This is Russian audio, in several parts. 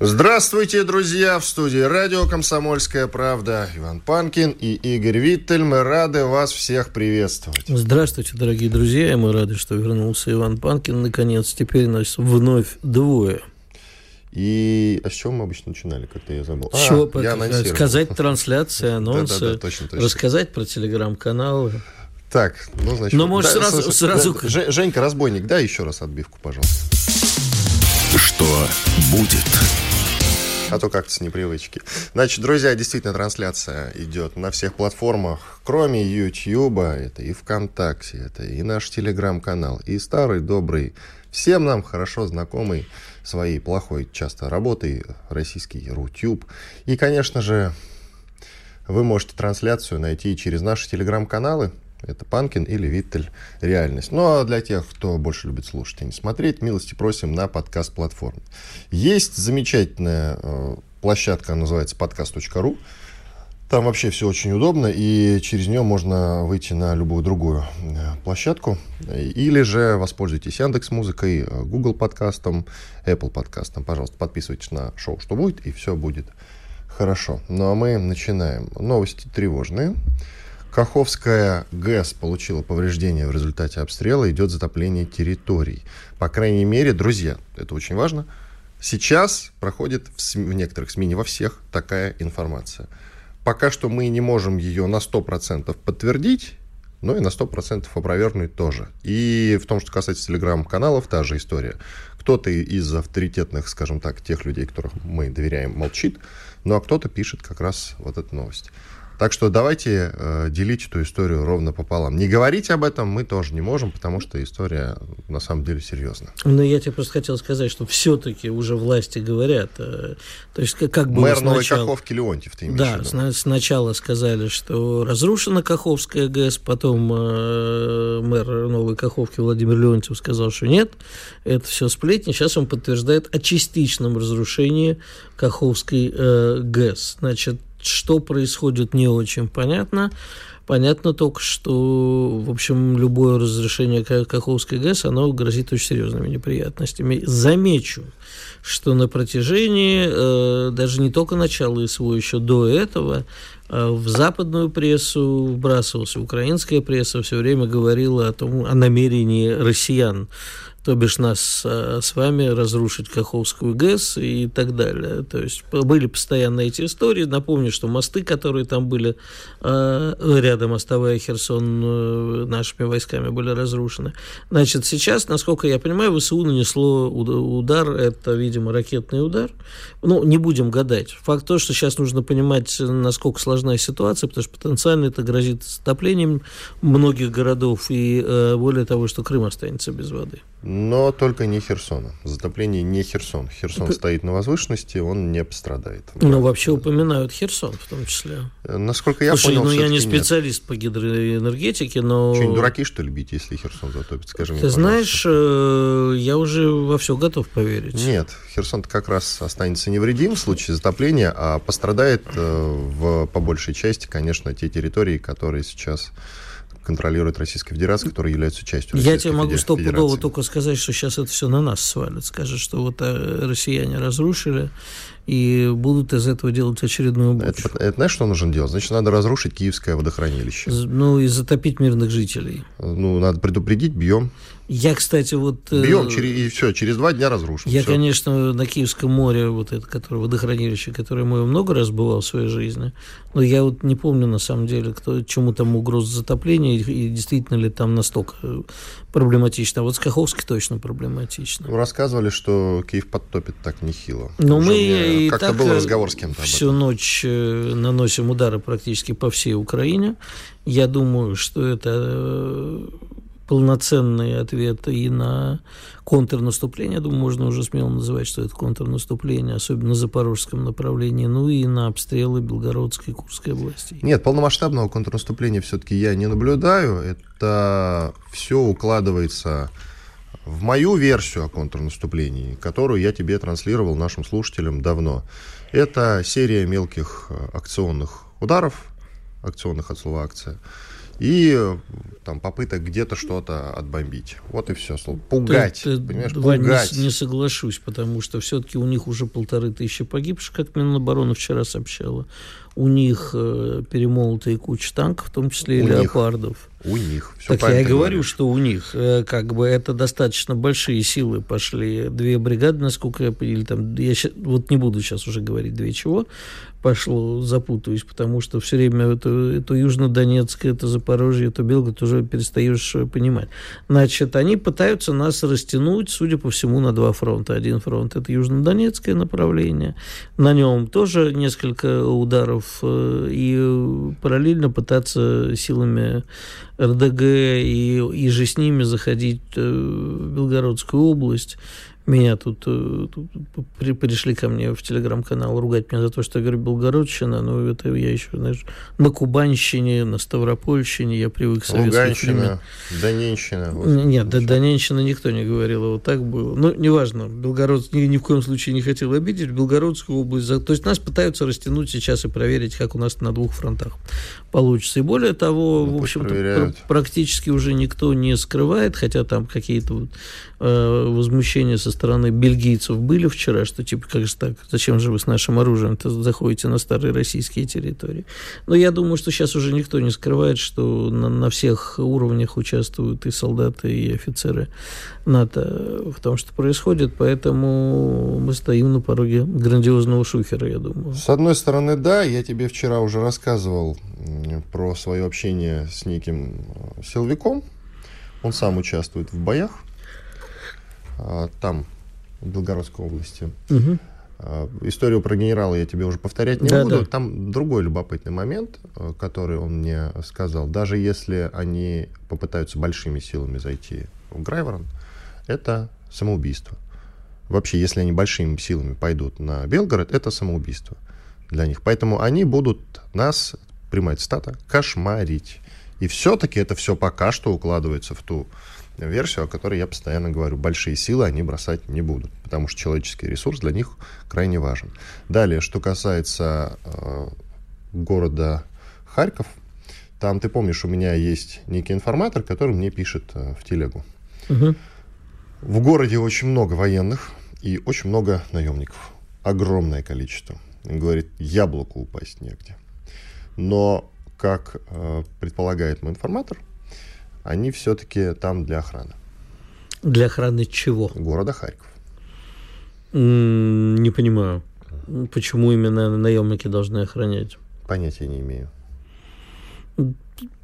Здравствуйте, друзья! В студии радио «Комсомольская правда» Иван Панкин и Игорь Виттель. Мы рады вас всех приветствовать. Здравствуйте, дорогие друзья! Мы рады, что вернулся Иван Панкин. Наконец, теперь нас вновь двое. И а с чего мы обычно начинали, как-то я забыл. С чего? А, я сказать трансляции, анонсы, да, да, да, точно, точно. рассказать про телеграм-каналы. Так, ну, значит... Ну, может, да, сразу... Слушай, сразу... Да, Женька, разбойник, дай еще раз отбивку, пожалуйста. Что будет? А то как-то с непривычки. Значит, друзья, действительно, трансляция идет на всех платформах, кроме YouTube, это и ВКонтакте, это и наш Телеграм-канал, и старый, добрый, всем нам хорошо знакомый своей плохой часто работой российский Рутюб. И, конечно же, вы можете трансляцию найти через наши Телеграм-каналы, это Панкин или Виттель Реальность. Ну, а для тех, кто больше любит слушать, а не смотреть, милости просим на подкаст-платформе. Есть замечательная э, площадка, называется подкаст.ру. Там вообще все очень удобно, и через нее можно выйти на любую другую э, площадку. Или же воспользуйтесь Яндекс Музыкой, э, Google подкастом, Apple подкастом. Пожалуйста, подписывайтесь на шоу «Что будет», и все будет хорошо. Ну а мы начинаем. Новости тревожные. Каховская ГЭС получила повреждения в результате обстрела, идет затопление территорий. По крайней мере, друзья, это очень важно, сейчас проходит в, СМИ, в некоторых СМИ, не во всех, такая информация. Пока что мы не можем ее на 100% подтвердить, но и на 100% опровергнуть тоже. И в том, что касается телеграм-каналов, та же история. Кто-то из авторитетных, скажем так, тех людей, которых мы доверяем, молчит, ну а кто-то пишет как раз вот эту новость. Так что давайте э, делить эту историю ровно пополам. Не говорить об этом мы тоже не можем, потому что история на самом деле серьезная. Ну, я тебе просто хотел сказать, что все-таки уже власти говорят. Э, то есть как бы Мэр сначала... Новой Каховки Леонтьев, ты имеешь Да, сна- сначала сказали, что разрушена Каховская ГЭС, потом э, мэр Новой Каховки Владимир Леонтьев сказал, что нет, это все сплетни. Сейчас он подтверждает о частичном разрушении Каховской э, ГЭС. Значит, что происходит, не очень понятно. Понятно только, что, в общем, любое разрешение Каховской ГЭС, оно грозит очень серьезными неприятностями. Замечу, что на протяжении э, даже не только начала СВО, еще до этого, э, в западную прессу вбрасывался, украинская пресса все время говорила о том, о намерении россиян то бишь нас а, с вами разрушить Каховскую ГЭС и так далее. То есть были постоянно эти истории. Напомню, что мосты, которые там были а, рядом, оставая Херсон, э, нашими войсками были разрушены. Значит, сейчас, насколько я понимаю, ВСУ нанесло удар, это, видимо, ракетный удар. Ну, не будем гадать. Факт то, что сейчас нужно понимать, насколько сложная ситуация, потому что потенциально это грозит затоплением многих городов и э, более того, что Крым останется без воды. Но только не Херсона. Затопление не Херсон. Херсон Это... стоит на возвышенности, он не пострадает. Ну, вообще упоминают Херсон в том числе. Насколько я Слушай, понял, ну я не специалист нет. по гидроэнергетике, но... Что, дураки, что ли, бить, если Херсон затопит? Скажи Ты мне, знаешь, э, я уже во все готов поверить. Нет, Херсон как раз останется невредим в случае затопления, а пострадает э, в, по большей части, конечно, те территории, которые сейчас контролирует Российская Федерация, которая является частью Российской Я тебе могу стопудово только сказать, что сейчас это все на нас свалит. Скажет, что вот э, россияне разрушили, и будут из этого делать очередную бучу. Это, это знаешь, что нужно делать? Значит, надо разрушить Киевское водохранилище. Ну, и затопить мирных жителей. Ну, надо предупредить, бьем. Я, кстати, вот... Э, Бьем, через, и все, через два дня разрушим. Я, все. конечно, на Киевском море, вот это, которое водохранилище, которое мы много раз бывал в своей жизни, но я вот не помню, на самом деле, кто, чему там угроза затопления, и, и действительно ли там настолько проблематично. А вот с Каховской точно проблематично. Ну, рассказывали, что Киев подтопит так нехило. Но мы и как-то был разговор с кем-то Всю ночь э, наносим удары практически по всей Украине. Я думаю, что это э, полноценный ответ и на контрнаступление, я думаю, можно уже смело называть, что это контрнаступление, особенно на запорожском направлении, ну и на обстрелы Белгородской и Курской областей. Нет, полномасштабного контрнаступления все-таки я не наблюдаю. Это все укладывается в мою версию о контрнаступлении, которую я тебе транслировал нашим слушателям давно. Это серия мелких э, акционных ударов, акционных от слова акция, и там попыток где-то что-то отбомбить. Вот и все. Пугать. Ты, понимаешь, пугать. Не, не соглашусь, потому что все-таки у них уже полторы тысячи погибших, как Минобороны вчера сообщала. У них э, перемолотые куча танков, в том числе и у леопардов. Них. У них. Все так я и говорю, говоришь. что у них э, как бы это достаточно большие силы пошли. Две бригады, насколько я понял, там, я щас, вот не буду сейчас уже говорить две чего, пошло, запутаюсь, потому что все время это, это Южно-Донецк, это Запорожье, это Белгород уже перестаешь понимать. Значит, они пытаются нас растянуть, судя по всему, на два фронта. Один фронт – это Южно-Донецкое направление, на нем тоже несколько ударов, э, и параллельно пытаться силами РДГ и, и же с ними заходить э, в Белгородскую область меня тут, э, тут при, пришли ко мне в телеграм-канал ругать меня за то, что я говорю Белгородщина, но это я еще, знаешь, на Кубанщине, на Ставропольщине я привык к советским Луганщина, Доненщина. Вот, Нет, до Доненщина никто не говорил, вот так было. Ну, неважно, Белгород ни, ни в коем случае не хотел обидеть, Белгородскую область. То есть нас пытаются растянуть сейчас и проверить, как у нас на двух фронтах получится. И более того, ну, в общем-то, практически уже никто не скрывает, хотя там какие-то вот, э, возмущения со стороны бельгийцев были вчера, что типа, как же так, зачем же вы с нашим оружием заходите на старые российские территории. Но я думаю, что сейчас уже никто не скрывает, что на, на всех уровнях участвуют и солдаты, и офицеры НАТО в том, что происходит, поэтому мы стоим на пороге грандиозного шухера, я думаю. С одной стороны, да, я тебе вчера уже рассказывал про свое общение с неким э, силовиком. Он сам участвует в боях там, в Белгородской области. Угу. Историю про генерала я тебе уже повторять не да, буду. Да. Там другой любопытный момент, а, который он мне сказал. Даже если они попытаются большими силами зайти в Грайворон, это самоубийство. Вообще, если они большими силами пойдут на Белгород, это самоубийство для них. Поэтому они будут нас, примать стата, кошмарить. И все-таки это все пока что укладывается в ту версию, о которой я постоянно говорю. Большие силы они бросать не будут, потому что человеческий ресурс для них крайне важен. Далее, что касается э, города Харьков, там, ты помнишь, у меня есть некий информатор, который мне пишет э, в телегу. Угу. В городе очень много военных и очень много наемников. Огромное количество. Он говорит, яблоку упасть негде. Но, как э, предполагает мой информатор, они все-таки там для охраны. Для охраны чего? Города Харьков. Не понимаю. Почему именно наемники должны охранять? Понятия не имею.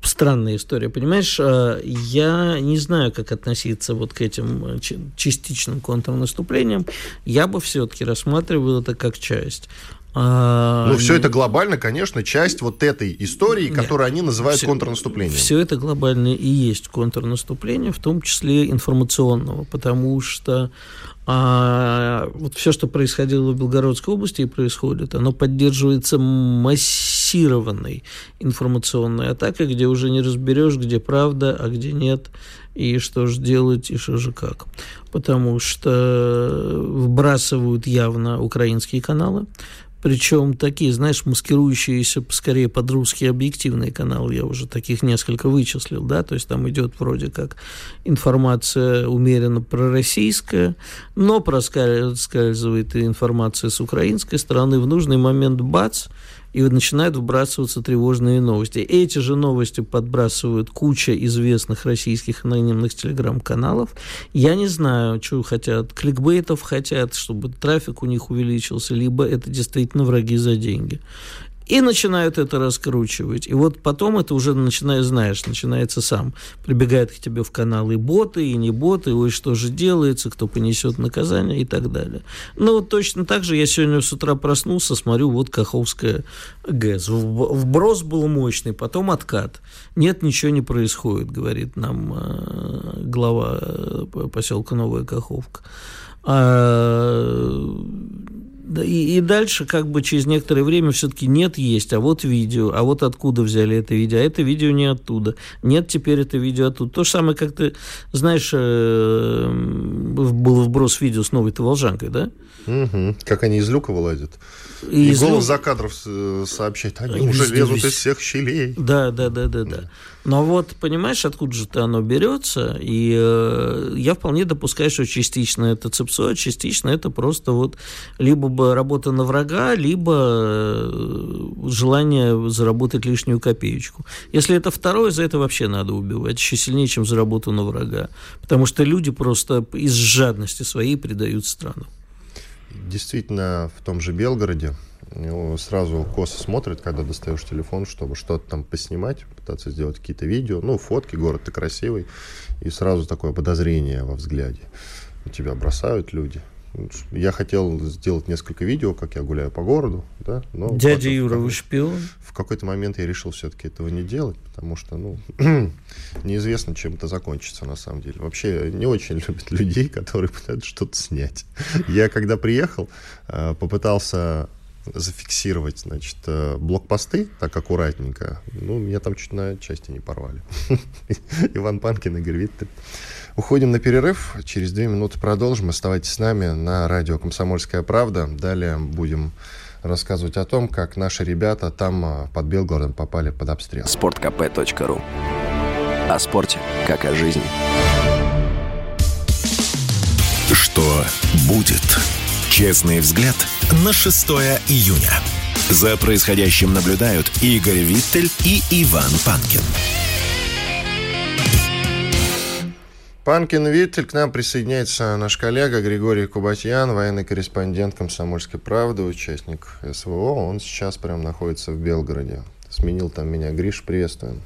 Странная история, понимаешь? А, я не знаю, как относиться вот к этим э, частичным контрнаступлениям. Я бы все-таки рассматривал это как часть. А, ну, все это глобально, конечно, часть вот этой истории, нет, которую они называют все, контрнаступлением. Все это глобально и есть контрнаступление, в том числе информационного, потому что а, вот все, что происходило в Белгородской области и происходит, оно поддерживается массированной информационной атакой, где уже не разберешь, где правда, а где нет, и что же делать, и что же как. Потому что вбрасывают явно украинские каналы, причем такие, знаешь, маскирующиеся скорее под русские объективные каналы, я уже таких несколько вычислил, да, то есть там идет вроде как информация умеренно пророссийская, но проскальзывает и информация с украинской стороны, в нужный момент бац, и начинают вбрасываться тревожные новости. Эти же новости подбрасывают куча известных российских анонимных телеграм-каналов. Я не знаю, что хотят. Кликбейтов хотят, чтобы трафик у них увеличился, либо это действительно враги за деньги. И начинают это раскручивать. И вот потом это уже начинаешь, знаешь, начинается сам. Прибегают к тебе в канал и боты, и не боты, ой, что же делается, кто понесет наказание и так далее. Ну, вот точно так же я сегодня с утра проснулся, смотрю, вот Каховская ГЭС. Вброс был мощный, потом откат. Нет, ничего не происходит, говорит нам э, глава э, поселка Новая Каховка. А, и, и дальше как бы через некоторое время все-таки нет есть, а вот видео, а вот откуда взяли это видео, а это видео не оттуда. Нет, теперь это видео оттуда. То же самое, как ты, знаешь, э, был вброс видео с новой Таволжанкой, да? Угу. Как они из люка вылазят. И, и голос за кадров э, сообщает, они уже лезут из всех щелей. Да, да, да, да, да. Но вот, понимаешь, откуда же это оно берется? И э, я вполне допускаю, что частично это цепсо, а частично это просто вот либо бы работа на врага, либо э, желание заработать лишнюю копеечку. Если это второе, за это вообще надо убивать еще сильнее, чем за работу на врага. Потому что люди просто из жадности своей предают страну. Действительно, в том же Белгороде сразу косо смотрит, когда достаешь телефон, чтобы что-то там поснимать, пытаться сделать какие-то видео. Ну, фотки, город-то красивый. И сразу такое подозрение во взгляде. У тебя бросают люди. Я хотел сделать несколько видео, как я гуляю по городу, да, но Дядя Юра, вы шпион? В какой-то момент я решил все-таки этого не делать, потому что, ну, неизвестно, чем это закончится на самом деле. Вообще не очень любят людей, которые пытаются что-то снять. Я когда приехал, э, попытался зафиксировать, значит, э, блокпосты так аккуратненько. Ну, меня там чуть на части не порвали. Иван Панкин, Игорь Виттель. Уходим на перерыв. Через две минуты продолжим. Оставайтесь с нами на радио «Комсомольская правда». Далее будем рассказывать о том, как наши ребята там а, под Белгородом попали под обстрел. sportkp.ru О спорте, как о жизни. Что будет? Честный взгляд на 6 июня. За происходящим наблюдают Игорь Виттель и Иван Панкин. Панкин Виттель, к нам присоединяется наш коллега Григорий Кубатьян, военный корреспондент «Комсомольской правды», участник СВО. Он сейчас прям находится в Белгороде. Сменил там меня. Гриш, приветствуем.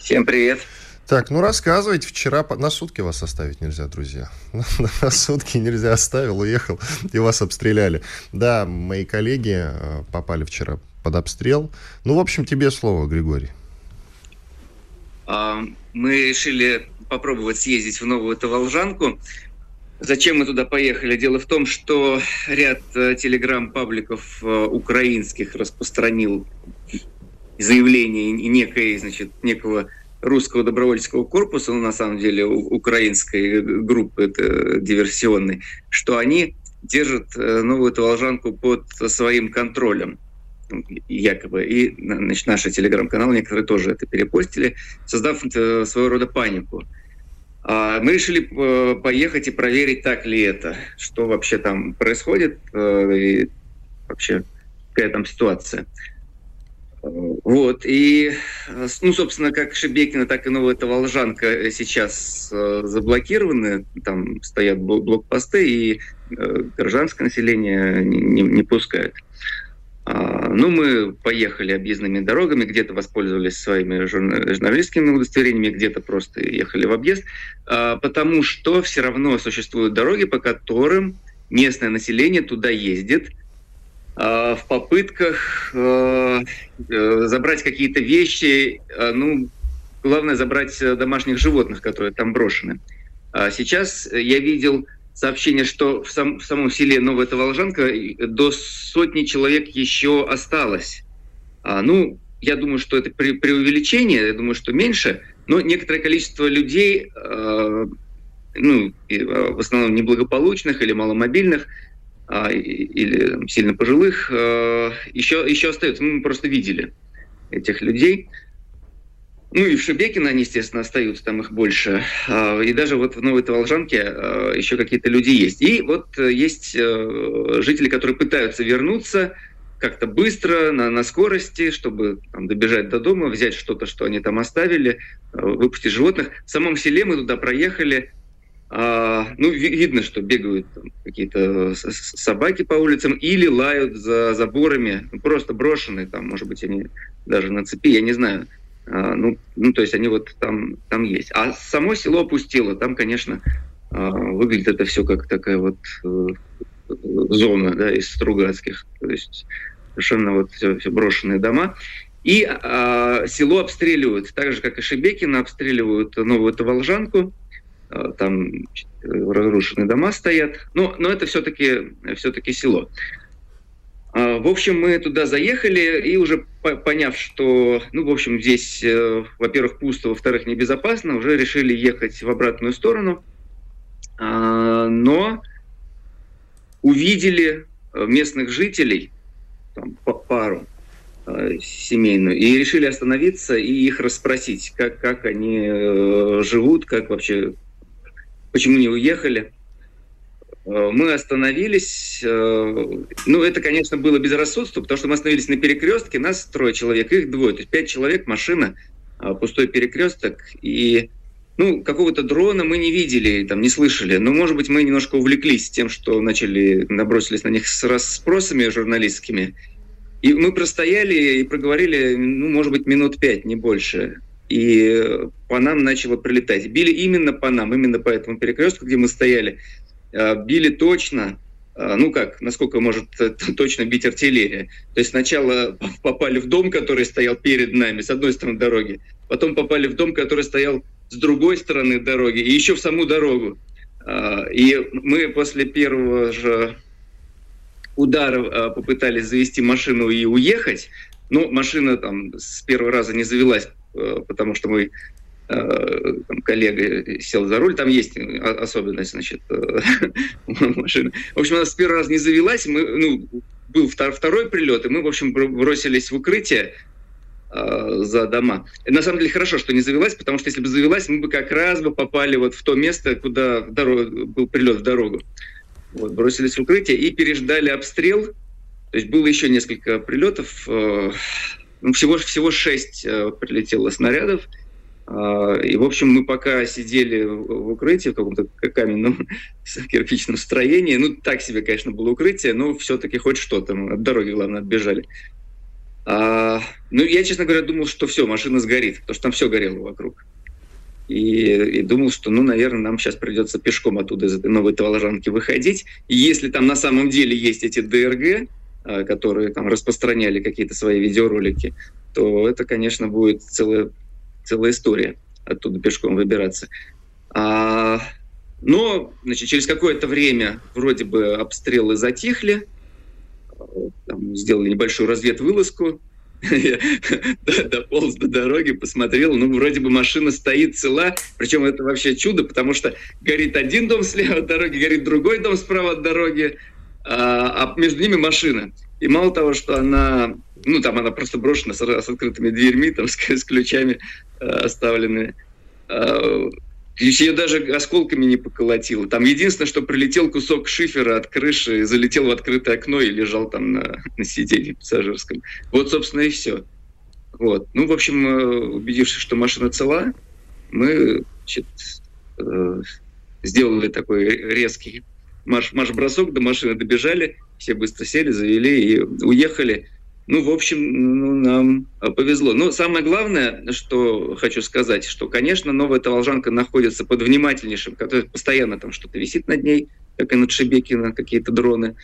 Всем привет. Так, ну рассказывайте. Вчера на сутки вас оставить нельзя, друзья. На сутки нельзя оставил, уехал, и вас обстреляли. Да, мои коллеги э, попали вчера под обстрел. Ну, в общем, тебе слово, Григорий. А, мы решили попробовать съездить в Новую Таволжанку. Зачем мы туда поехали? Дело в том, что ряд э, телеграм-пабликов э, украинских распространил заявление некой, значит, некого русского добровольческого корпуса, ну, на самом деле, украинской группы диверсионной, что они держат э, новую Таволжанку под своим контролем якобы. И значит, наши телеграм-каналы некоторые тоже это перепостили, создав своего рода панику. А, мы решили э, поехать и проверить, так ли это, что вообще там происходит, э, и вообще какая там ситуация. Э, вот, и, ну, собственно, как Шебекина, так и Новая Таволжанка сейчас заблокированы, там стоят блокпосты, и гражданское население не, не пускают. А, ну, мы поехали объездными дорогами, где-то воспользовались своими журналистскими удостоверениями, где-то просто ехали в объезд, а, потому что все равно существуют дороги, по которым местное население туда ездит в попытках э, забрать какие-то вещи, ну, главное забрать домашних животных, которые там брошены. Сейчас я видел сообщение, что в, сам, в самом селе Новая Таволжанка до сотни человек еще осталось. А, ну, я думаю, что это при, преувеличение, я думаю, что меньше, но некоторое количество людей, э, ну, в основном неблагополучных или маломобильных, э, или там, сильно пожилых, э, еще, еще остается. Ну, мы просто видели этих людей. Ну и в Шебекино они, естественно, остаются, там их больше. А, и даже вот в Новой Таволжанке а, еще какие-то люди есть. И вот э, есть э, жители, которые пытаются вернуться как-то быстро, на, на скорости, чтобы там, добежать до дома, взять что-то, что они там оставили, э, выпустить животных. В самом селе мы туда проехали А, ну, видно, что бегают какие-то собаки по улицам или лают за заборами, ну, просто брошенные, там, может быть, они даже на цепи, я не знаю. А, ну, ну, то есть они вот там, там есть. А само село опустило, там, конечно, а, выглядит это все как такая вот э, зона, да, из Стругацких, то есть совершенно вот все, все брошенные дома. И а, село обстреливают, так же, как и Шебекино, обстреливают новую Таволжанку, а, там разрушенные дома стоят, но, но это все-таки все село. А, в общем, мы туда заехали и уже поняв, что, ну, в общем, здесь, э, во-первых, пусто, во-вторых, небезопасно, уже решили ехать в обратную сторону. А, но увидели э, местных жителей, там, пару э, семейную, и решили остановиться и их расспросить, как, как они живут, как вообще почему не уехали. Э, мы остановились, э, ну, это, конечно, было безрассудство, потому что мы остановились на перекрестке, нас трое человек, их двое, то есть пять человек, машина, а, пустой перекресток, и, ну, какого-то дрона мы не видели, там, не слышали, но, может быть, мы немножко увлеклись тем, что начали, набросились на них с расспросами журналистскими, и мы простояли и проговорили, ну, может быть, минут пять, не больше и по нам начало прилетать. Били именно по нам, именно по этому перекрестку, где мы стояли. А, били точно, а, ну как, насколько может точно бить артиллерия. То есть сначала попали в дом, который стоял перед нами, с одной стороны дороги, потом попали в дом, который стоял с другой стороны дороги, и еще в саму дорогу. И мы после первого же удара попытались завести машину и уехать, но машина там с первого раза не завелась Э, потому что мой э, там, коллега сел за руль, там есть особенность, значит, э, машины. В общем, она с первого раза не завелась, мы, ну, был второй прилет, и мы, в общем, бросились в укрытие за дома. На самом деле хорошо, что не завелась, потому что если бы завелась, мы бы как раз бы попали вот в то место, куда дорог, был прилет в дорогу. Вот, бросились в укрытие и переждали обстрел. То есть было еще несколько прилетов. Всего, всего шесть э, прилетело снарядов. Э, и, в общем, мы пока сидели в укрытии, в каком-то каменном кирпичном строении. Ну, так себе, конечно, было укрытие, но все-таки хоть что-то. Мы от дороги, главное, отбежали. А, ну, я, честно говоря, думал, что все, машина сгорит, потому что там все горело вокруг. И, и думал, что, ну, наверное, нам сейчас придется пешком оттуда из этой новой Таволжанки выходить. И если там на самом деле есть эти ДРГ, которые там распространяли какие-то свои видеоролики, то это, конечно, будет целая, целая история оттуда пешком выбираться. А, но значит, через какое-то время вроде бы обстрелы затихли, там, сделали небольшую разведвылазку, я дополз до дороги, посмотрел, ну, вроде бы машина стоит цела, причем это вообще чудо, потому что горит один дом слева от дороги, горит другой дом справа от дороги, а, а между ними машина. И мало того, что она, ну там она просто брошена с, с открытыми дверьми, там с, с ключами э, оставлены. Э, ее даже осколками не поколотило. Там единственное, что прилетел кусок шифера от крыши, залетел в открытое окно и лежал там на, на сиденье пассажирском. Вот, собственно, и все. Вот. Ну, в общем, убедившись, что машина цела, мы значит, э, сделали такой резкий марш, марш-бросок, до машины добежали, все быстро сели, завели и уехали. Ну, в общем, ну, нам повезло. Но самое главное, что хочу сказать, что, конечно, новая Таволжанка находится под внимательнейшим, который постоянно там что-то висит над ней, как и над Шебекино, какие-то дроны.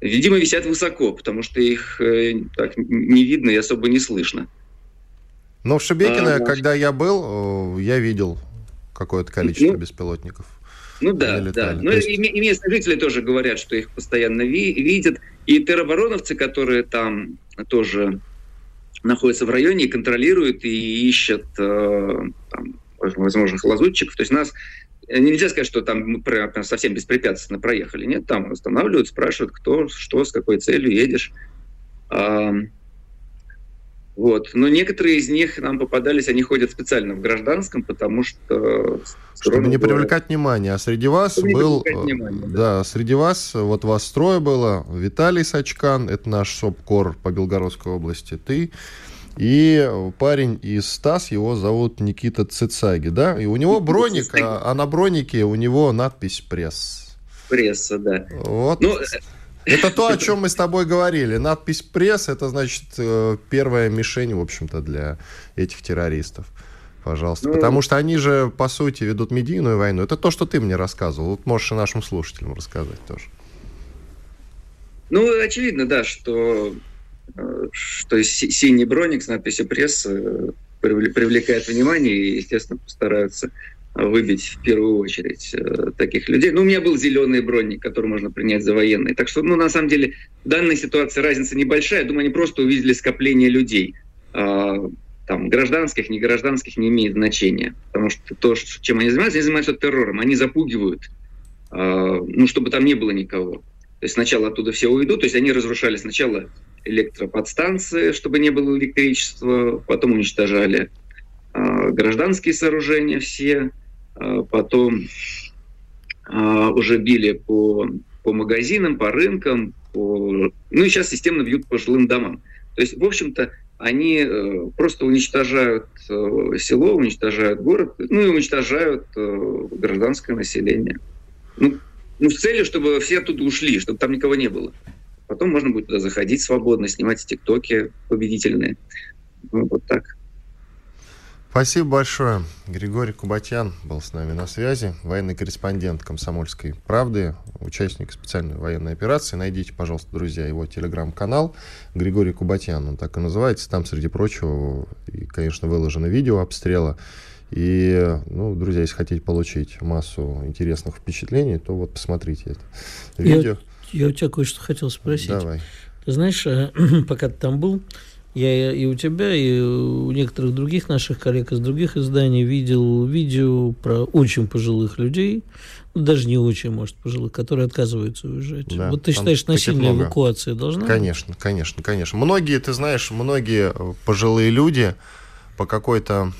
Видимо, висят высоко, потому что их э, так не видно и особо не слышно. Но в Шебекино, а, когда я был, я видел какое-то количество ну, беспилотников. Ну да, да. Но есть... и, и местные жители тоже говорят, что их постоянно ви- видят. И теробороновцы, которые там тоже находятся в районе и контролируют и ищут э, там, возможных лазутчиков. То есть нас э, нельзя сказать, что там мы прям совсем беспрепятственно проехали. Нет, там останавливают, спрашивают, кто, что, с какой целью едешь. Вот. Но некоторые из них нам попадались, они ходят специально в гражданском, потому что... Чтобы не привлекать внимание. А среди вас Чтобы был... Внимание, да. да, среди вас, вот вас трое было. Виталий Сачкан, это наш СОПКОР по Белгородской области. Ты, И парень из СТАС, его зовут Никита Цицаги, да? И у него броник, а, а на бронике у него надпись «Пресс». Пресса, да. Вот. Ну, это то, о чем мы с тобой говорили. Надпись «Пресс» — это, значит, э, первая мишень, в общем-то, для этих террористов. Пожалуйста. Ну, Потому что они же, по сути, ведут медийную войну. Это то, что ты мне рассказывал. Вот можешь и нашим слушателям рассказать тоже. Ну, очевидно, да, что, э, что синий броник с надписью «Пресс» привлекает внимание и, естественно, постараются выбить в первую очередь э, таких людей. Ну, у меня был зеленый броник, который можно принять за военный. Так что, ну, на самом деле, в данной ситуации разница небольшая. Я думаю, они просто увидели скопление людей. А, там, гражданских, не гражданских не имеет значения. Потому что то, чем они занимаются, они занимаются террором. Они запугивают, а, ну, чтобы там не было никого. То есть сначала оттуда все уйдут, то есть они разрушали сначала электроподстанции, чтобы не было электричества, потом уничтожали а, гражданские сооружения все, потом а, уже били по, по магазинам, по рынкам, по... ну и сейчас системно бьют по жилым домам. То есть, в общем-то, они э, просто уничтожают э, село, уничтожают город, ну и уничтожают э, гражданское население. Ну, ну, с целью, чтобы все оттуда ушли, чтобы там никого не было. Потом можно будет туда заходить свободно, снимать тиктоки победительные. Ну, вот так. Спасибо большое. Григорий Кубатян был с нами на связи, военный корреспондент «Комсомольской правды», участник специальной военной операции. Найдите, пожалуйста, друзья, его телеграм-канал Григорий Кубатян, он так и называется. Там, среди прочего, и, конечно, выложено видео обстрела. И, ну, друзья, если хотите получить массу интересных впечатлений, то вот посмотрите это видео. Я, я у тебя кое-что хотел спросить. Давай. Ты знаешь, э, пока ты там был, я и у тебя, и у некоторых других наших коллег из других изданий видел видео про очень пожилых людей, ну, даже не очень, может, пожилых, которые отказываются уезжать. Да, вот ты считаешь, насильная эвакуация должна Конечно, конечно, конечно. Многие, ты знаешь, многие пожилые люди по какой-то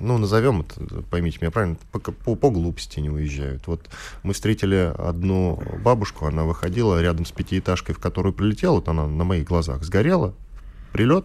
ну, назовем это, поймите меня правильно, по, по, по глупости не уезжают. Вот мы встретили одну бабушку, она выходила рядом с пятиэтажкой, в которую прилетела, вот она на моих глазах сгорела, прилет,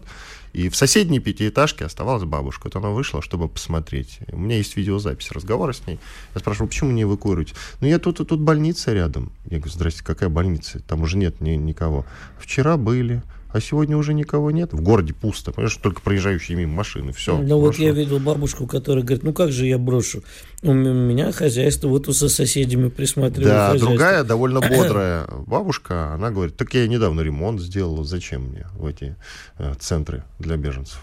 и в соседней пятиэтажке оставалась бабушка. Вот она вышла, чтобы посмотреть. У меня есть видеозапись разговора с ней. Я спрашиваю, почему не эвакуируете? Ну, я тут, тут больница рядом. Я говорю, здрасте, какая больница? Там уже нет ни, никого. Вчера были а сегодня уже никого нет. В городе пусто, понимаешь, только проезжающие мимо машины, все. Ну вот я видел бабушку, которая говорит, ну как же я брошу? У меня хозяйство, вот со соседями присматриваю. Да, хозяйство. другая, довольно бодрая бабушка, она говорит, так я недавно ремонт сделала, зачем мне в эти э, центры для беженцев?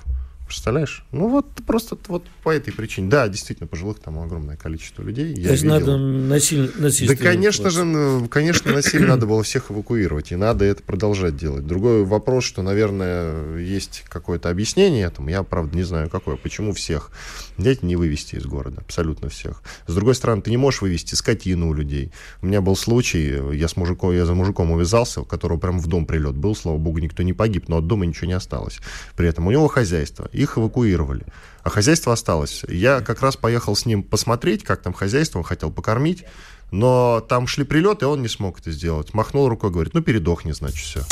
Представляешь? Ну вот просто вот по этой причине. Да, действительно, пожилых там огромное количество людей. Я То есть видел. надо насиль... насильственно... Да, конечно же, ну, конечно, насильно надо было всех эвакуировать, и надо это продолжать делать. Другой вопрос, что, наверное, есть какое-то объяснение этому. Я, правда, не знаю, какое. Почему всех взять не вывести из города? Абсолютно всех. С другой стороны, ты не можешь вывести скотину у людей. У меня был случай, я, с мужиком, я за мужиком увязался, у которого прям в дом прилет был, слава богу, никто не погиб, но от дома ничего не осталось. При этом у него хозяйство. И их эвакуировали. А хозяйство осталось. Я как раз поехал с ним посмотреть, как там хозяйство, он хотел покормить, но там шли прилеты, и он не смог это сделать. Махнул рукой, говорит, ну передохни, значит, все.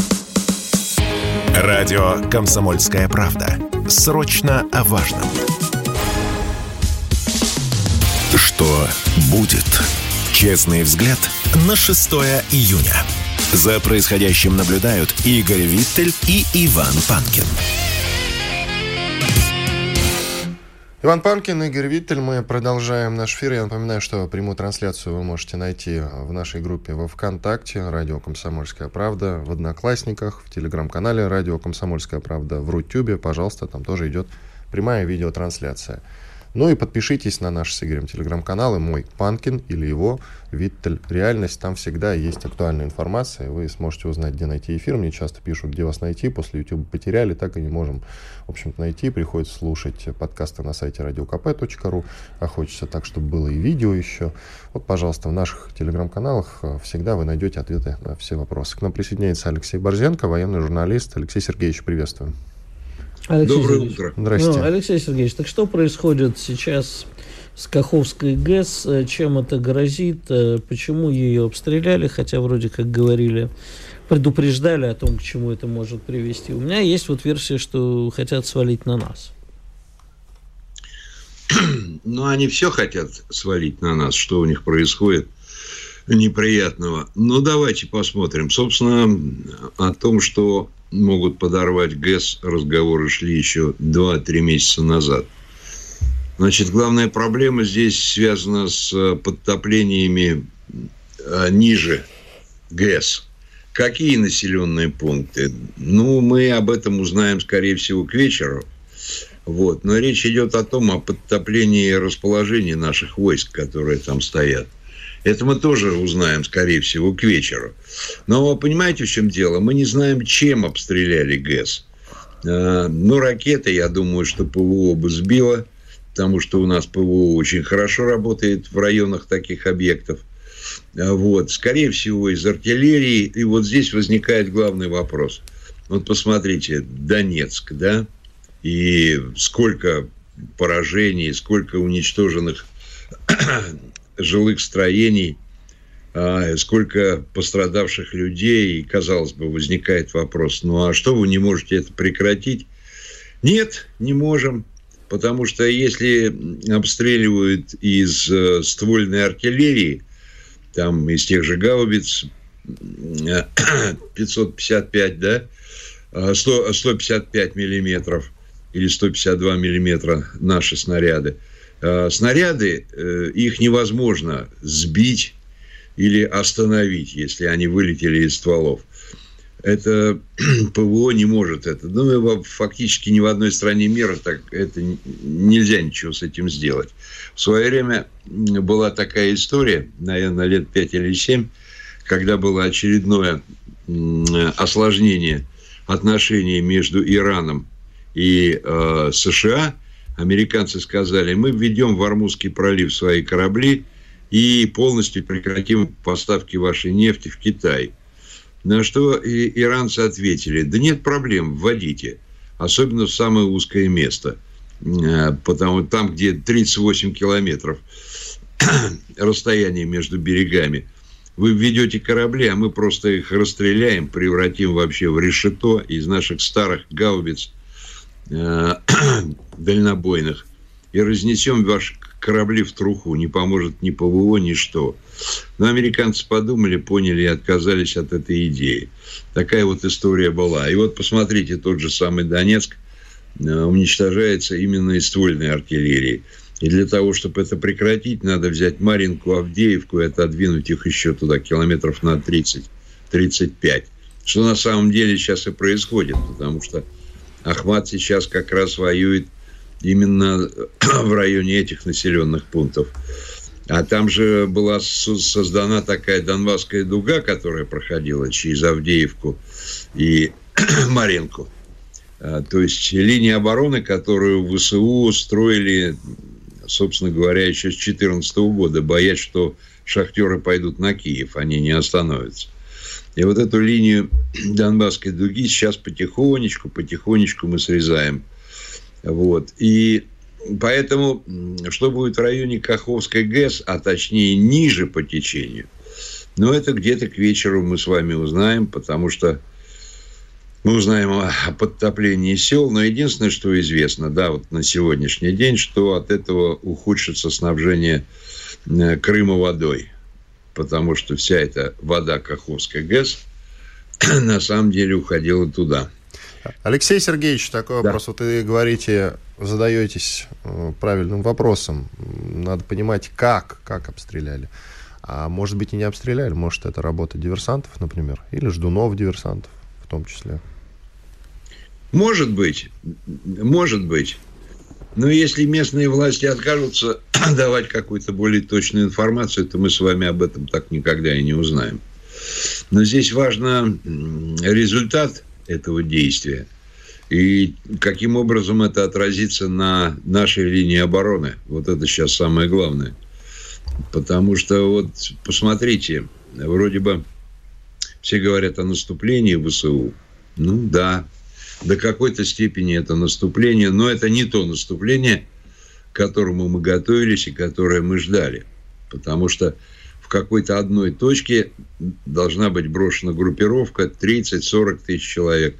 Радио «Комсомольская правда». Срочно о важном. Что будет? Честный взгляд на 6 июня. За происходящим наблюдают Игорь Виттель и Иван Панкин. Иван Панкин, Игорь Виттель. Мы продолжаем наш эфир. Я напоминаю, что прямую трансляцию вы можете найти в нашей группе во ВКонтакте «Радио Комсомольская правда», в Одноклассниках, в Телеграм-канале «Радио Комсомольская правда», в Рутюбе. Пожалуйста, там тоже идет прямая видеотрансляция. Ну и подпишитесь на наш с Игорем телеграм-канал, и мой Панкин или его Виттель. Реальность, там всегда есть актуальная информация, вы сможете узнать, где найти эфир. Мне часто пишут, где вас найти, после YouTube потеряли, так и не можем, в общем-то, найти. Приходится слушать подкасты на сайте radiokp.ru, а хочется так, чтобы было и видео еще. Вот, пожалуйста, в наших телеграм-каналах э, всегда вы найдете ответы на все вопросы. К нам присоединяется Алексей Борзенко, военный журналист. Алексей Сергеевич, приветствую. Алексей Доброе Сергеевич. утро. Здрасте. Ну, Алексей Сергеевич, так что происходит сейчас с Каховской ГЭС, чем это грозит, почему ее обстреляли, хотя вроде как говорили, предупреждали о том, к чему это может привести. У меня есть вот версия, что хотят свалить на нас. Ну, они все хотят свалить на нас, что у них происходит неприятного. Ну, давайте посмотрим. Собственно, о том, что могут подорвать ГЭС, разговоры шли еще 2-3 месяца назад. Значит, главная проблема здесь связана с подтоплениями а, ниже ГЭС. Какие населенные пункты? Ну, мы об этом узнаем, скорее всего, к вечеру. Вот. Но речь идет о том, о подтоплении расположения наших войск, которые там стоят. Это мы тоже узнаем, скорее всего, к вечеру. Но понимаете, в чем дело? Мы не знаем, чем обстреляли ГЭС. А, ну, ракеты, я думаю, что ПВО бы сбило, потому что у нас ПВО очень хорошо работает в районах таких объектов. А, вот. Скорее всего, из артиллерии. И вот здесь возникает главный вопрос. Вот посмотрите, Донецк, да, и сколько поражений, сколько уничтоженных жилых строений, а, сколько пострадавших людей, и, казалось бы, возникает вопрос, ну а что вы не можете это прекратить? Нет, не можем, потому что если обстреливают из э, ствольной артиллерии, там из тех же гаубиц 555, да, 100, 155 миллиметров – или 152 миллиметра наши снаряды. А снаряды, э, их невозможно сбить или остановить, если они вылетели из стволов. Это ПВО не может это. Ну, фактически ни в одной стране мира так это нельзя ничего с этим сделать. В свое время была такая история, наверное, лет 5 или 7, когда было очередное осложнение отношений между Ираном и э, США, американцы сказали, мы введем в Армузский пролив свои корабли и полностью прекратим поставки вашей нефти в Китай. На что и иранцы ответили, да нет проблем, вводите, особенно в самое узкое место, э, потому там, где 38 километров расстояние между берегами. Вы введете корабли, а мы просто их расстреляем, превратим вообще в решето из наших старых гаубиц – Э, дальнобойных и разнесем ваши корабли в труху. Не поможет ни ПВО, ни что. Но американцы подумали, поняли и отказались от этой идеи. Такая вот история была. И вот посмотрите, тот же самый Донецк э, уничтожается именно из ствольной артиллерии. И для того, чтобы это прекратить, надо взять Маринку, Авдеевку и отодвинуть их еще туда, километров на 30-35. Что на самом деле сейчас и происходит, потому что Ахмат сейчас как раз воюет именно в районе этих населенных пунктов. А там же была создана такая Донбасская дуга, которая проходила через Авдеевку и Маренку. А, то есть линия обороны, которую ВСУ строили, собственно говоря, еще с 2014 года, боясь, что шахтеры пойдут на Киев, они не остановятся. И вот эту линию Донбасской дуги сейчас потихонечку, потихонечку мы срезаем. Вот. И поэтому, что будет в районе Каховской ГЭС, а точнее ниже по течению, но ну, это где-то к вечеру мы с вами узнаем, потому что мы узнаем о подтоплении сел, но единственное, что известно, да, вот на сегодняшний день, что от этого ухудшится снабжение Крыма водой потому что вся эта вода Каховской ГЭС на самом деле уходила туда. Алексей Сергеевич, такой да. вопрос. Вот вы говорите, задаетесь э, правильным вопросом. Надо понимать, как, как обстреляли. А может быть и не обстреляли, может это работа диверсантов, например, или ждунов диверсантов в том числе. Может быть, может быть. Но если местные власти откажутся давать какую-то более точную информацию, то мы с вами об этом так никогда и не узнаем. Но здесь важно результат этого действия и каким образом это отразится на нашей линии обороны. Вот это сейчас самое главное. Потому что вот посмотрите, вроде бы все говорят о наступлении ВСУ. Ну да, до какой-то степени это наступление, но это не то наступление, к которому мы готовились и которое мы ждали. Потому что какой-то одной точке должна быть брошена группировка 30-40 тысяч человек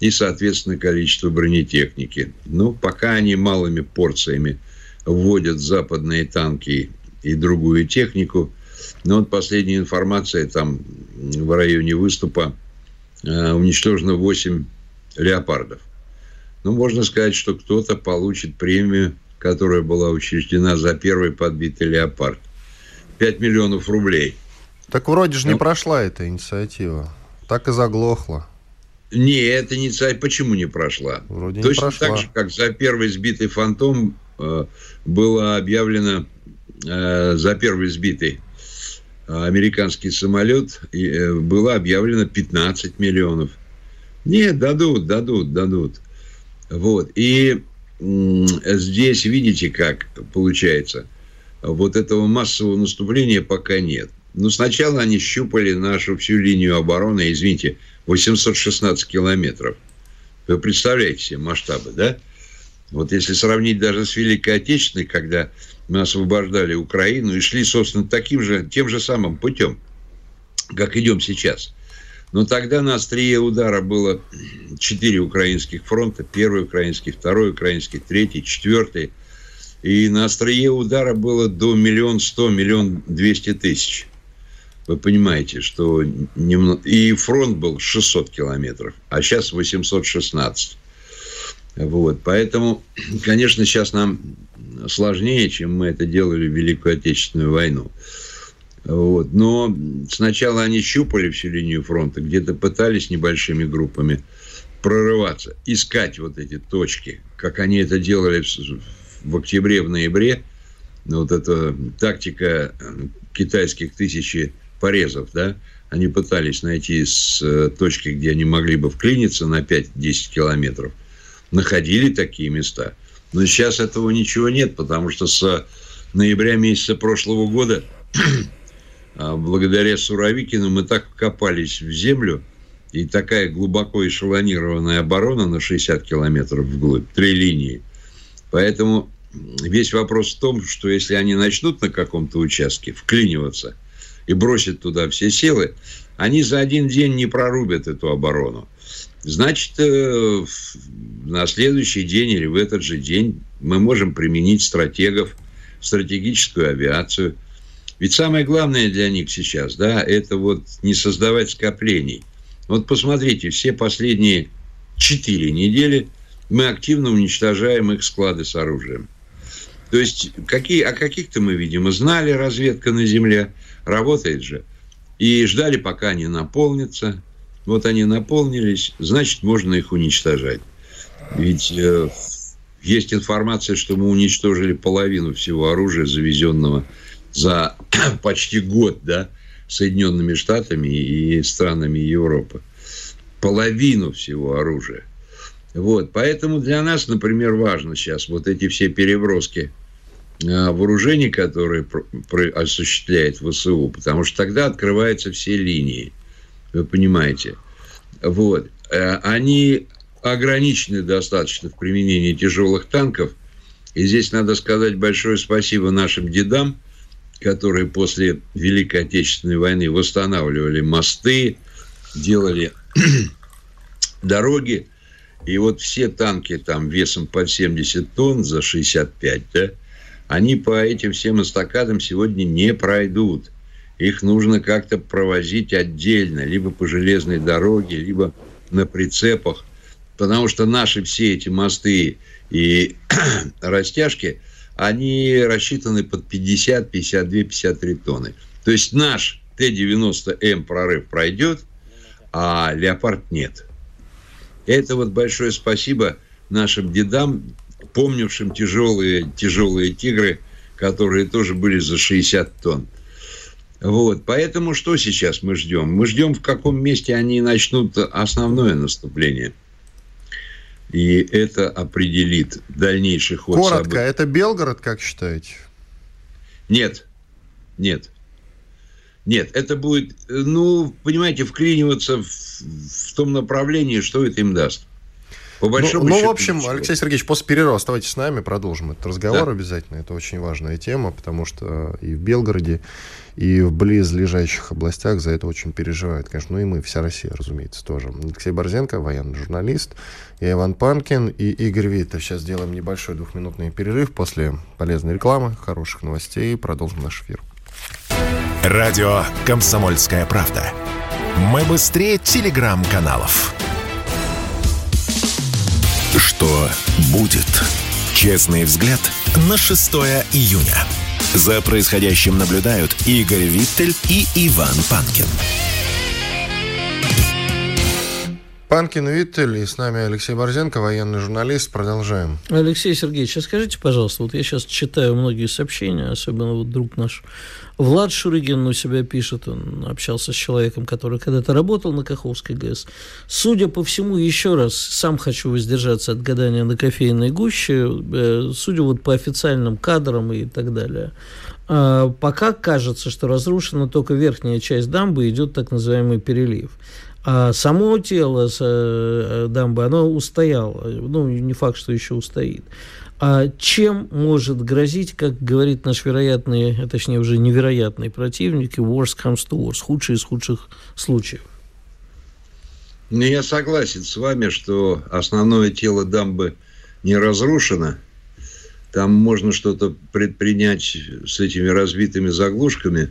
и, соответственно, количество бронетехники. Ну, пока они малыми порциями вводят западные танки и другую технику, но вот последняя информация, там в районе выступа э, уничтожено 8 леопардов. Ну, можно сказать, что кто-то получит премию, которая была учреждена за первый подбитый леопард. 5 миллионов рублей. Так вроде же ну, не прошла эта инициатива. Так и заглохла. Не, эта инициатива почему не прошла? Вроде Точно не прошла. так же, как за первый сбитый фантом э, было объявлено э, за первый сбитый э, американский самолет э, было объявлено 15 миллионов. Нет, дадут, дадут, дадут. Вот. И здесь видите, как получается. Вот этого массового наступления пока нет. Но сначала они щупали нашу всю линию обороны, извините, 816 километров. Вы представляете себе масштабы, да? Вот если сравнить даже с Великой Отечественной, когда мы освобождали Украину и шли, собственно, таким же, тем же самым путем, как идем сейчас. Но тогда на острие удара было четыре украинских фронта. Первый украинский, второй украинский, третий, четвертый. И на острие удара было до миллион сто, миллион двести тысяч. Вы понимаете, что немного... и фронт был 600 километров, а сейчас 816. Вот. Поэтому, конечно, сейчас нам сложнее, чем мы это делали в Великую Отечественную войну. Вот. Но сначала они щупали всю линию фронта, где-то пытались небольшими группами прорываться, искать вот эти точки, как они это делали в, в октябре, в ноябре. Вот эта тактика китайских тысячи порезов, да, они пытались найти с э, точки, где они могли бы вклиниться на 5-10 километров. Находили такие места. Но сейчас этого ничего нет, потому что с ноября месяца прошлого года а благодаря Суровикину мы так копались в землю, и такая глубоко эшелонированная оборона на 60 километров вглубь, три линии. Поэтому весь вопрос в том, что если они начнут на каком-то участке вклиниваться и бросят туда все силы, они за один день не прорубят эту оборону. Значит, э, на следующий день или в этот же день мы можем применить стратегов, стратегическую авиацию – ведь самое главное для них сейчас, да, это вот не создавать скоплений. Вот посмотрите, все последние четыре недели мы активно уничтожаем их склады с оружием. То есть, какие, о каких-то мы, видимо, знали, разведка на земле, работает же. И ждали, пока они наполнятся. Вот они наполнились, значит, можно их уничтожать. Ведь э, есть информация, что мы уничтожили половину всего оружия, завезенного за почти год, да, Соединенными Штатами и странами Европы. Половину всего оружия. Вот, поэтому для нас, например, важно сейчас вот эти все переброски вооружений, которые осуществляет ВСУ, потому что тогда открываются все линии. Вы понимаете? Вот. Э, они ограничены достаточно в применении тяжелых танков. И здесь надо сказать большое спасибо нашим дедам, которые после Великой Отечественной войны восстанавливали мосты, делали дороги. И вот все танки там весом под 70 тонн за 65, да, они по этим всем эстакадам сегодня не пройдут. Их нужно как-то провозить отдельно, либо по железной дороге, либо на прицепах. Потому что наши все эти мосты и растяжки – они рассчитаны под 50, 52, 53 тонны. То есть наш Т-90М прорыв пройдет, а Леопард нет. Это вот большое спасибо нашим дедам, помнившим тяжелые, тяжелые тигры, которые тоже были за 60 тонн. Вот, поэтому что сейчас мы ждем? Мы ждем, в каком месте они начнут основное наступление – и это определит дальнейший ход Коротко, событий. это Белгород, как считаете? Нет, нет. Нет, это будет, ну, понимаете, вклиниваться в, в том направлении, что это им даст. По большому ну, ну, в общем, ничего. Алексей Сергеевич, после перерыва оставайтесь с нами, продолжим этот разговор да. обязательно. Это очень важная тема, потому что и в Белгороде, и в близлежащих областях за это очень переживают. Конечно, ну и мы, вся Россия, разумеется, тоже. Алексей Борзенко, военный журналист, я Иван Панкин и Игорь Виттов. Сейчас сделаем небольшой двухминутный перерыв после полезной рекламы, хороших новостей, продолжим наш эфир. Радио «Комсомольская правда». Мы быстрее телеграм-каналов. Что будет? Честный взгляд на 6 июня. За происходящим наблюдают Игорь Виттель и Иван Панкин. Панкин Виттель и с нами Алексей Борзенко, военный журналист. Продолжаем. Алексей Сергеевич, а скажите, пожалуйста, вот я сейчас читаю многие сообщения, особенно вот друг наш Влад Шурыгин у себя пишет, он общался с человеком, который когда-то работал на Каховской ГЭС. Судя по всему, еще раз, сам хочу воздержаться от гадания на кофейной гуще, э, судя вот по официальным кадрам и так далее, а, пока кажется, что разрушена только верхняя часть дамбы, идет так называемый перелив. А само тело э, дамбы, оно устояло. Ну, не факт, что еще устоит. А чем может грозить, как говорит наш вероятный, а точнее уже невероятный противник, и worst comes to worst, худший из худших случаев? Ну, я согласен с вами, что основное тело дамбы не разрушено. Там можно что-то предпринять с этими разбитыми заглушками.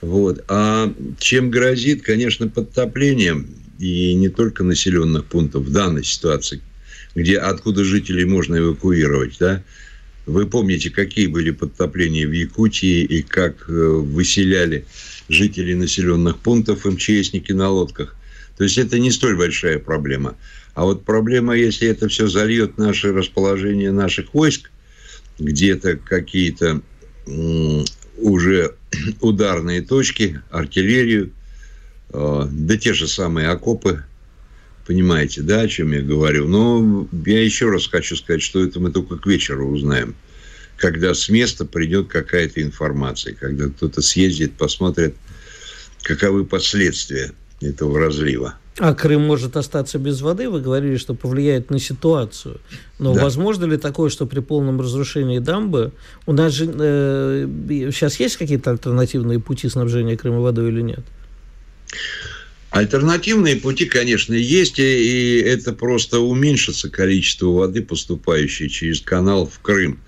Вот. А чем грозит, конечно, подтоплением и не только населенных пунктов в данной ситуации, где откуда жителей можно эвакуировать, да? Вы помните, какие были подтопления в Якутии и как э, выселяли жителей населенных пунктов МЧСники на лодках. То есть это не столь большая проблема. А вот проблема, если это все зальет наше расположение наших войск, где-то какие-то уже ударные точки, артиллерию, э, да те же самые окопы, Понимаете, да, о чем я говорю? Но я еще раз хочу сказать, что это мы только к вечеру узнаем. Когда с места придет какая-то информация, когда кто-то съездит, посмотрит, каковы последствия этого разлива. А Крым может остаться без воды? Вы говорили, что повлияет на ситуацию. Но да. возможно ли такое, что при полном разрушении дамбы у нас же э, сейчас есть какие-то альтернативные пути снабжения Крыма водой или нет? Альтернативные пути, конечно, есть, и это просто уменьшится количество воды, поступающей через канал в Крым.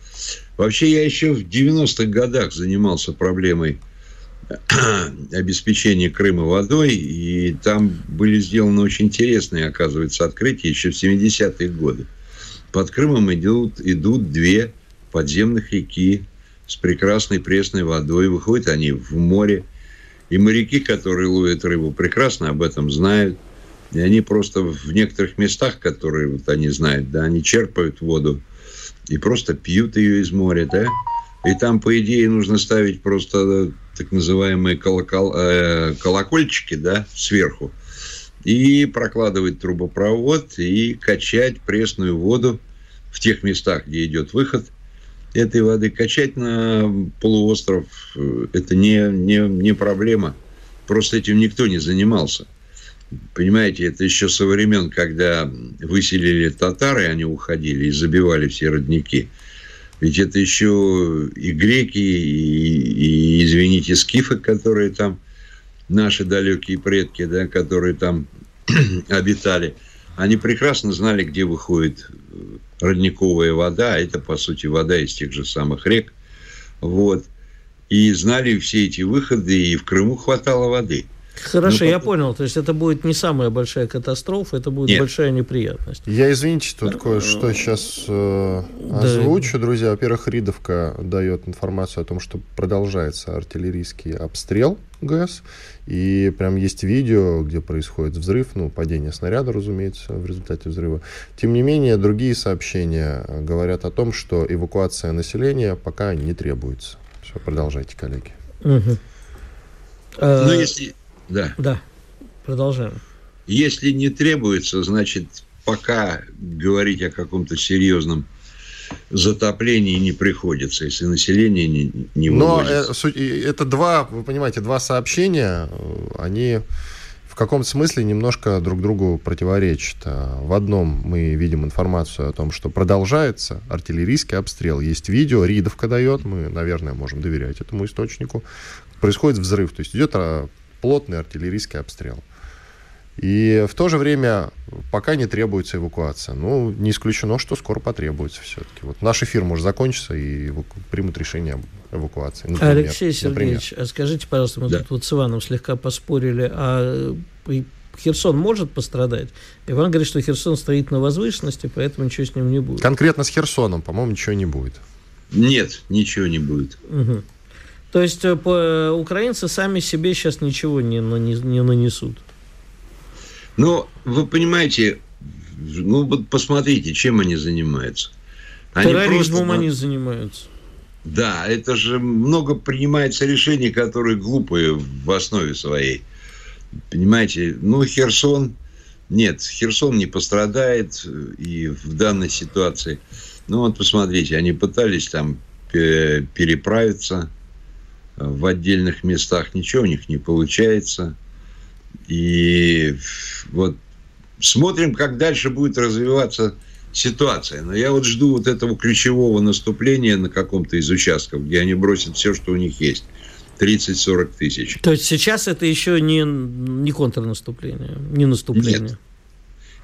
Вообще, я еще в 90-х годах занимался проблемой обеспечения Крыма водой, и там были сделаны очень интересные, оказывается, открытия еще в 70-е годы. Под Крымом идут, идут две подземных реки с прекрасной пресной водой. Выходят они в море. И моряки, которые ловят рыбу, прекрасно об этом знают. И они просто в некоторых местах, которые вот они знают, да, они черпают воду и просто пьют ее из моря, да. И там, по идее, нужно ставить просто так называемые колокол, э, колокольчики, да, сверху. И прокладывать трубопровод и качать пресную воду в тех местах, где идет выход – этой воды качать на полуостров э, это не, не, не проблема. Просто этим никто не занимался. Понимаете, это еще со времен, когда выселили татары, они уходили и забивали все родники. Ведь это еще и греки, и, и извините, скифы, которые там, наши далекие предки, да, которые там обитали, они прекрасно знали, где выходит родниковая вода, а это, по сути, вода из тех же самых рек. Вот. И знали все эти выходы, и в Крыму хватало воды. Хорошо, Но я понял. То есть это будет не самая большая катастрофа, это будет Нет. большая неприятность. Я, извините, тут кое-что сейчас э, озвучу, да. друзья. Во-первых, Ридовка дает информацию о том, что продолжается артиллерийский обстрел ГЭС. И прям есть видео, где происходит взрыв, ну, падение снаряда, разумеется, в результате взрыва. Тем не менее, другие сообщения говорят о том, что эвакуация населения пока не требуется. Все, продолжайте, коллеги. Угу. Ну, если да. Да. Продолжаем. Если не требуется, значит, пока говорить о каком-то серьезном затоплении не приходится, если население не, не Но э, это два, вы понимаете, два сообщения, э, они каком-то смысле немножко друг другу противоречат. А, в одном мы видим информацию о том, что продолжается артиллерийский обстрел. Есть видео, Ридовка дает, мы, наверное, можем доверять этому источнику. Происходит взрыв, то есть идет а, плотный артиллерийский обстрел. И в то же время пока не требуется эвакуация. Ну, не исключено, что скоро потребуется все-таки. Вот наш эфир может закончиться и примут решение об эвакуации. Например, Алексей Сергеевич, например. а скажите, пожалуйста, мы да. тут вот с Иваном слегка поспорили, а Херсон может пострадать? Иван говорит, что Херсон стоит на возвышенности, поэтому ничего с ним не будет. Конкретно с Херсоном, по-моему, ничего не будет. Нет, ничего не будет. Угу. То есть э, по, э, украинцы сами себе сейчас ничего не, не, не нанесут? Ну, вы понимаете, ну вот посмотрите, чем они занимаются. Они Терроризмом просто... они занимаются. Да, это же много принимается решений, которые глупые в основе своей. Понимаете, ну, Херсон, нет, Херсон не пострадает и в данной ситуации. Ну, вот посмотрите, они пытались там переправиться в отдельных местах, ничего у них не получается. И вот смотрим, как дальше будет развиваться ситуация. Но я вот жду вот этого ключевого наступления на каком-то из участков, где они бросят все, что у них есть. 30-40 тысяч. То есть сейчас это еще не, не контрнаступление, не наступление? Нет.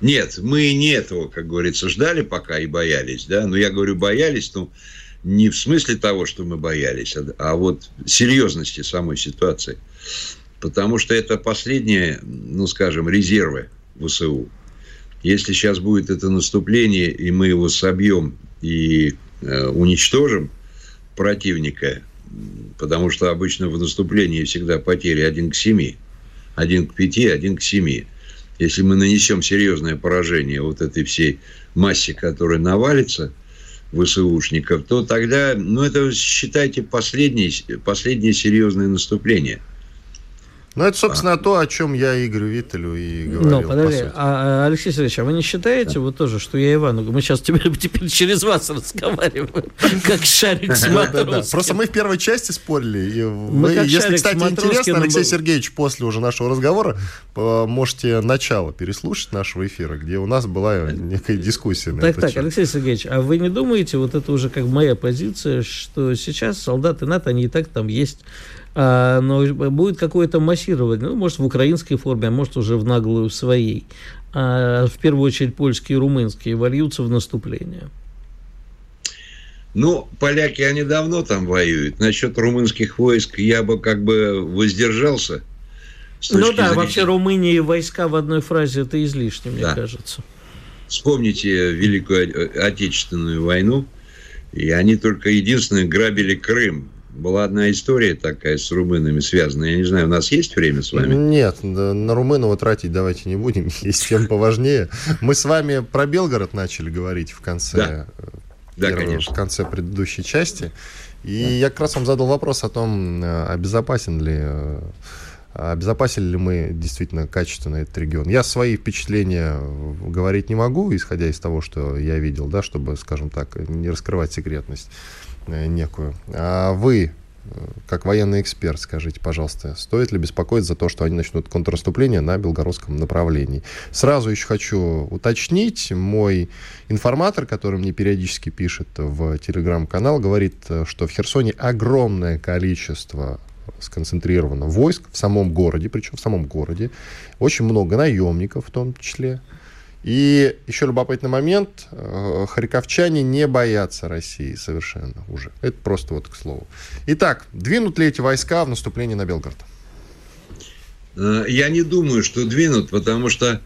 Нет, мы не этого, как говорится, ждали пока и боялись, да, но я говорю боялись, ну, не в смысле того, что мы боялись, а, а вот серьезности самой ситуации. Потому что это последние, ну, скажем, резервы ВСУ. Если сейчас будет это наступление, и мы его собьем и э, уничтожим противника, потому что обычно в наступлении всегда потери один к семи, один к пяти, один к семи. Если мы нанесем серьезное поражение вот этой всей массе, которая навалится ВСУшников, то тогда, ну, это, считайте, последнее, последнее серьезное наступление – ну, это, собственно, а. то, о чем я Игорю Виттелю и говорил. Ну, подожди, а, а, Алексей Сергеевич, а вы не считаете да. вот тоже, что я Ивану, мы сейчас теперь, теперь через вас разговариваем, как шарик с. Просто мы в первой части спорили, вы, если, кстати, интересно, Алексей Сергеевич, после уже нашего разговора, можете начало переслушать нашего эфира, где у нас была некая дискуссия. Так, так, Алексей Сергеевич, а вы не думаете, вот это уже как моя позиция, что сейчас солдаты НАТО, они и так там есть но будет какое-то массирование, ну, может, в украинской форме, а может, уже в наглую своей. А, в первую очередь, польские и румынские вольются в наступление. Ну, поляки, они давно там воюют. Насчет румынских войск я бы как бы воздержался. Ну да, зрения... вообще Румыния и войска в одной фразе это излишне, мне да. кажется. Вспомните Великую Отечественную войну, и они только единственное грабили Крым была одна история такая с румынами связанная. Я не знаю, у нас есть время с вами? Нет, на Румынова тратить давайте не будем. Есть тем поважнее. Мы с вами про Белгород начали говорить в конце, да. Да, первого, в конце предыдущей части. И да. я как раз вам задал вопрос о том, обезопасен ли обезопасили ли мы действительно качественно этот регион. Я свои впечатления говорить не могу, исходя из того, что я видел, да, чтобы, скажем так, не раскрывать секретность. Э, некую. А вы, э, как военный эксперт, скажите, пожалуйста, стоит ли беспокоиться за то, что они начнут контрнаступление на белгородском направлении? Сразу еще хочу уточнить, мой информатор, который мне периодически пишет в телеграм-канал, говорит, э, что в Херсоне огромное количество сконцентрировано войск в самом городе, причем в самом городе, очень много наемников в том числе, и еще любопытный момент. Э, харьковчане не боятся России совершенно уже. Это просто вот к слову. Итак, двинут ли эти войска в наступление на Белгород? Э, я не думаю, что двинут, потому что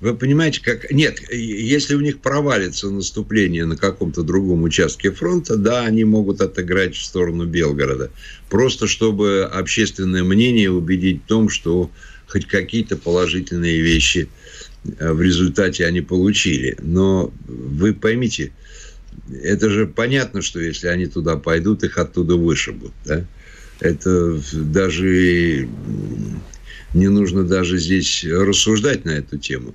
вы понимаете, как... Нет, если у них провалится наступление на каком-то другом участке фронта, да, они могут отыграть в сторону Белгорода. Просто чтобы общественное мнение убедить в том, что хоть какие-то положительные вещи – в результате они получили. Но вы поймите, это же понятно, что если они туда пойдут, их оттуда вышибут. Да? Это даже не нужно даже здесь рассуждать на эту тему.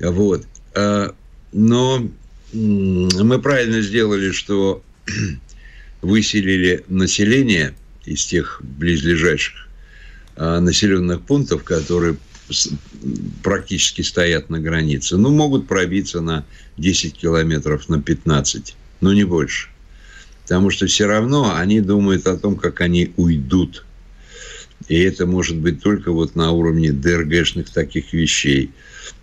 Вот. А, но мы правильно сделали, что выселили население из тех близлежащих а, населенных пунктов, которые практически стоят на границе. Ну, могут пробиться на 10 километров, на 15, но не больше. Потому что все равно они думают о том, как они уйдут. И это может быть только вот на уровне ДРГшных таких вещей.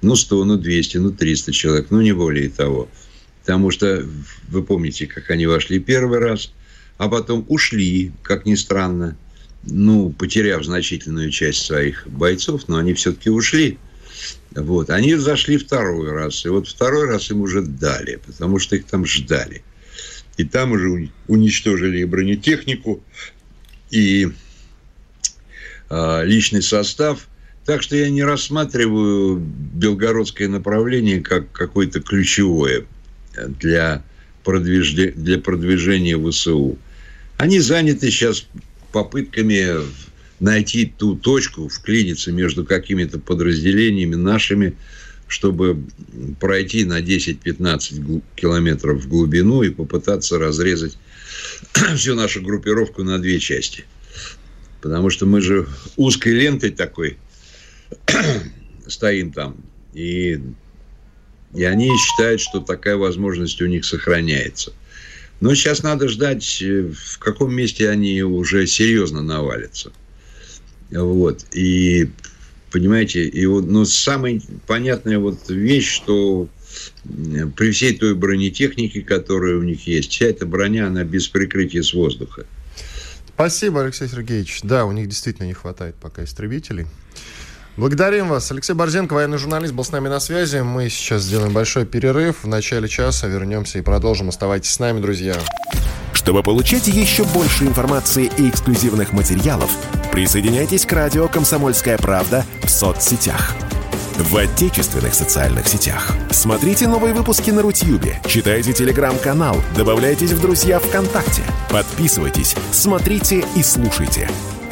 Ну, 100, ну, 200, ну, 300 человек, ну, не более того. Потому что вы помните, как они вошли первый раз, а потом ушли, как ни странно, ну, потеряв значительную часть своих бойцов, но они все-таки ушли. Вот. Они зашли второй раз. И вот второй раз им уже дали, потому что их там ждали. И там уже уничтожили и бронетехнику, и э, личный состав. Так что я не рассматриваю белгородское направление как какое-то ключевое для продвижения, для продвижения ВСУ. Они заняты сейчас попытками найти ту точку, вклиниться между какими-то подразделениями нашими, чтобы пройти на 10-15 километров в глубину и попытаться разрезать всю нашу группировку на две части. Потому что мы же узкой лентой такой стоим там. И, и они считают, что такая возможность у них сохраняется – но сейчас надо ждать, э, в каком месте они уже серьезно навалятся. Вот. И, понимаете, и вот, но самая понятная вот вещь, что при всей той бронетехнике, которая у них есть, вся эта броня, она без прикрытия с воздуха. Спасибо, Алексей Сергеевич. Да, у них действительно не хватает пока истребителей. Благодарим вас. Алексей Борзенко, военный журналист, был с нами на связи. Мы сейчас сделаем большой перерыв. В начале часа вернемся и продолжим. Оставайтесь с нами, друзья. Чтобы получать еще больше информации и эксклюзивных материалов, присоединяйтесь к радио «Комсомольская правда» в соцсетях. В отечественных социальных сетях. Смотрите новые выпуски на Рутьюбе, читайте телеграм-канал, добавляйтесь в друзья ВКонтакте, подписывайтесь, смотрите и слушайте –